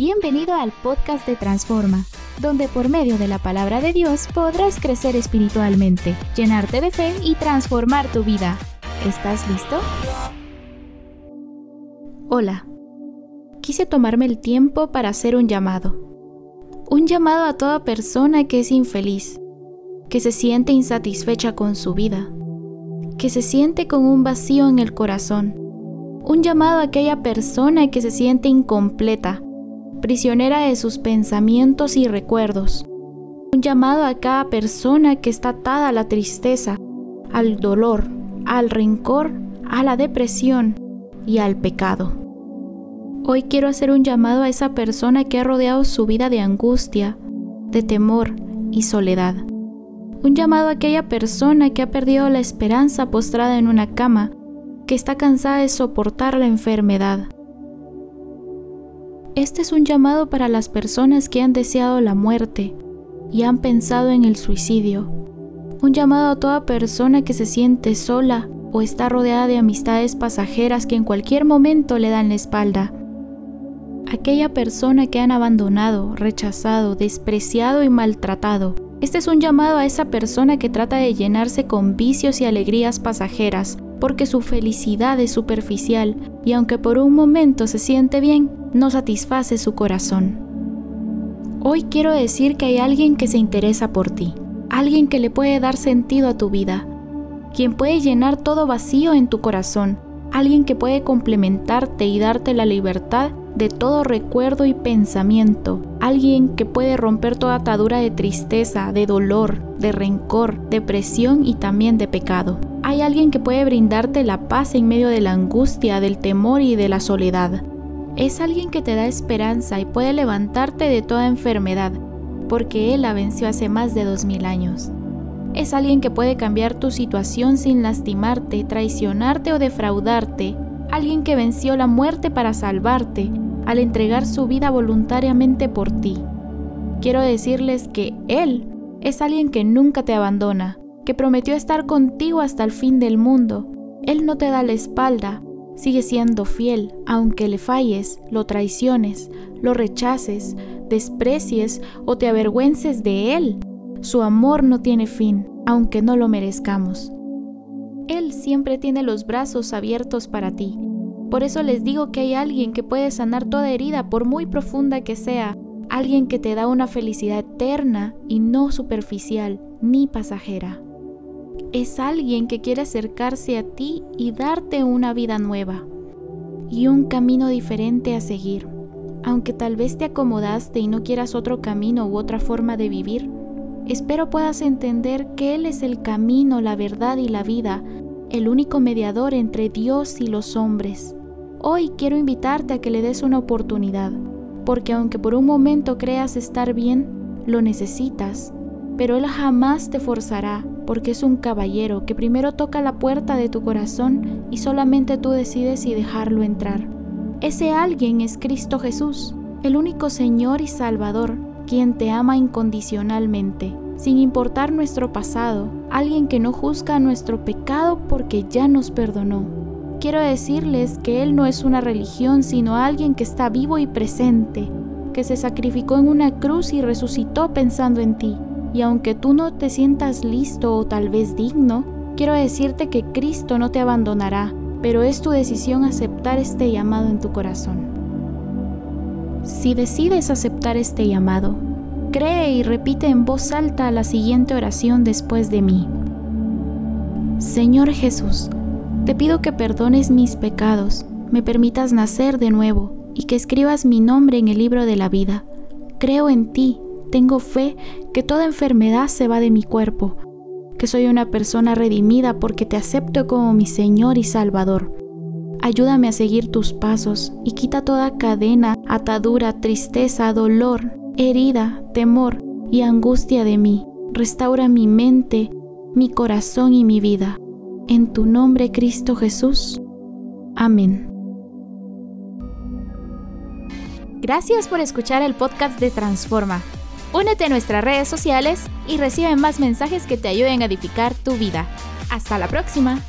Bienvenido al podcast de Transforma, donde por medio de la palabra de Dios podrás crecer espiritualmente, llenarte de fe y transformar tu vida. ¿Estás listo? Hola. Quise tomarme el tiempo para hacer un llamado. Un llamado a toda persona que es infeliz, que se siente insatisfecha con su vida, que se siente con un vacío en el corazón. Un llamado a aquella persona que se siente incompleta, prisionera de sus pensamientos y recuerdos. Un llamado a cada persona que está atada a la tristeza, al dolor, al rencor, a la depresión y al pecado. Hoy quiero hacer un llamado a esa persona que ha rodeado su vida de angustia, de temor y soledad. Un llamado a aquella persona que ha perdido la esperanza postrada en una cama, que está cansada de soportar la enfermedad este es un llamado para las personas que han deseado la muerte y han pensado en el suicidio. Un llamado a toda persona que se siente sola o está rodeada de amistades pasajeras que en cualquier momento le dan la espalda. Aquella persona que han abandonado, rechazado, despreciado y maltratado. Este es un llamado a esa persona que trata de llenarse con vicios y alegrías pasajeras, porque su felicidad es superficial y aunque por un momento se siente bien, no satisface su corazón. Hoy quiero decir que hay alguien que se interesa por ti, alguien que le puede dar sentido a tu vida, quien puede llenar todo vacío en tu corazón, alguien que puede complementarte y darte la libertad de todo recuerdo y pensamiento, alguien que puede romper toda atadura de tristeza, de dolor, de rencor, depresión y también de pecado. Hay alguien que puede brindarte la paz en medio de la angustia, del temor y de la soledad. Es alguien que te da esperanza y puede levantarte de toda enfermedad, porque Él la venció hace más de dos mil años. Es alguien que puede cambiar tu situación sin lastimarte, traicionarte o defraudarte. Alguien que venció la muerte para salvarte al entregar su vida voluntariamente por ti. Quiero decirles que Él es alguien que nunca te abandona, que prometió estar contigo hasta el fin del mundo. Él no te da la espalda, sigue siendo fiel, aunque le falles, lo traiciones, lo rechaces, desprecies o te avergüences de Él. Su amor no tiene fin, aunque no lo merezcamos. Él siempre tiene los brazos abiertos para ti. Por eso les digo que hay alguien que puede sanar toda herida, por muy profunda que sea, alguien que te da una felicidad eterna y no superficial ni pasajera es alguien que quiere acercarse a ti y darte una vida nueva y un camino diferente a seguir. Aunque tal vez te acomodaste y no quieras otro camino u otra forma de vivir, espero puedas entender que Él es el camino, la verdad y la vida, el único mediador entre Dios y los hombres. Hoy quiero invitarte a que le des una oportunidad, porque aunque por un momento creas estar bien, lo necesitas, pero Él jamás te forzará porque es un caballero que primero toca la puerta de tu corazón y solamente tú decides si dejarlo entrar. Ese alguien es Cristo Jesús, el único Señor y Salvador, quien te ama incondicionalmente, sin importar nuestro pasado, alguien que no juzga nuestro pecado porque ya nos perdonó. Quiero decirles que Él no es una religión, sino alguien que está vivo y presente, que se sacrificó en una cruz y resucitó pensando en ti y aunque tú no te sientas listo o tal vez digno, quiero decirte que Cristo no te abandonará, pero es tu decisión aceptar este llamado en tu corazón. Si decides aceptar este llamado, cree y repite en voz alta la siguiente oración después de mí. Señor Jesús, te pido que perdones mis pecados, me permitas nacer de nuevo y que escribas mi nombre en el libro de la vida. Creo en ti tengo fe que toda enfermedad se va de mi cuerpo, que soy una persona redimida porque te acepto como mi Señor y Salvador. Ayúdame a seguir tus pasos y quita toda cadena, atadura, tristeza, dolor, herida, temor y angustia de mí. Restaura mi mente, mi corazón y mi vida. En tu nombre, Cristo Jesús. Amén. Gracias por escuchar el podcast de Transforma. Únete a nuestras redes sociales y recibe más mensajes que te ayuden a edificar tu vida. Hasta la próxima.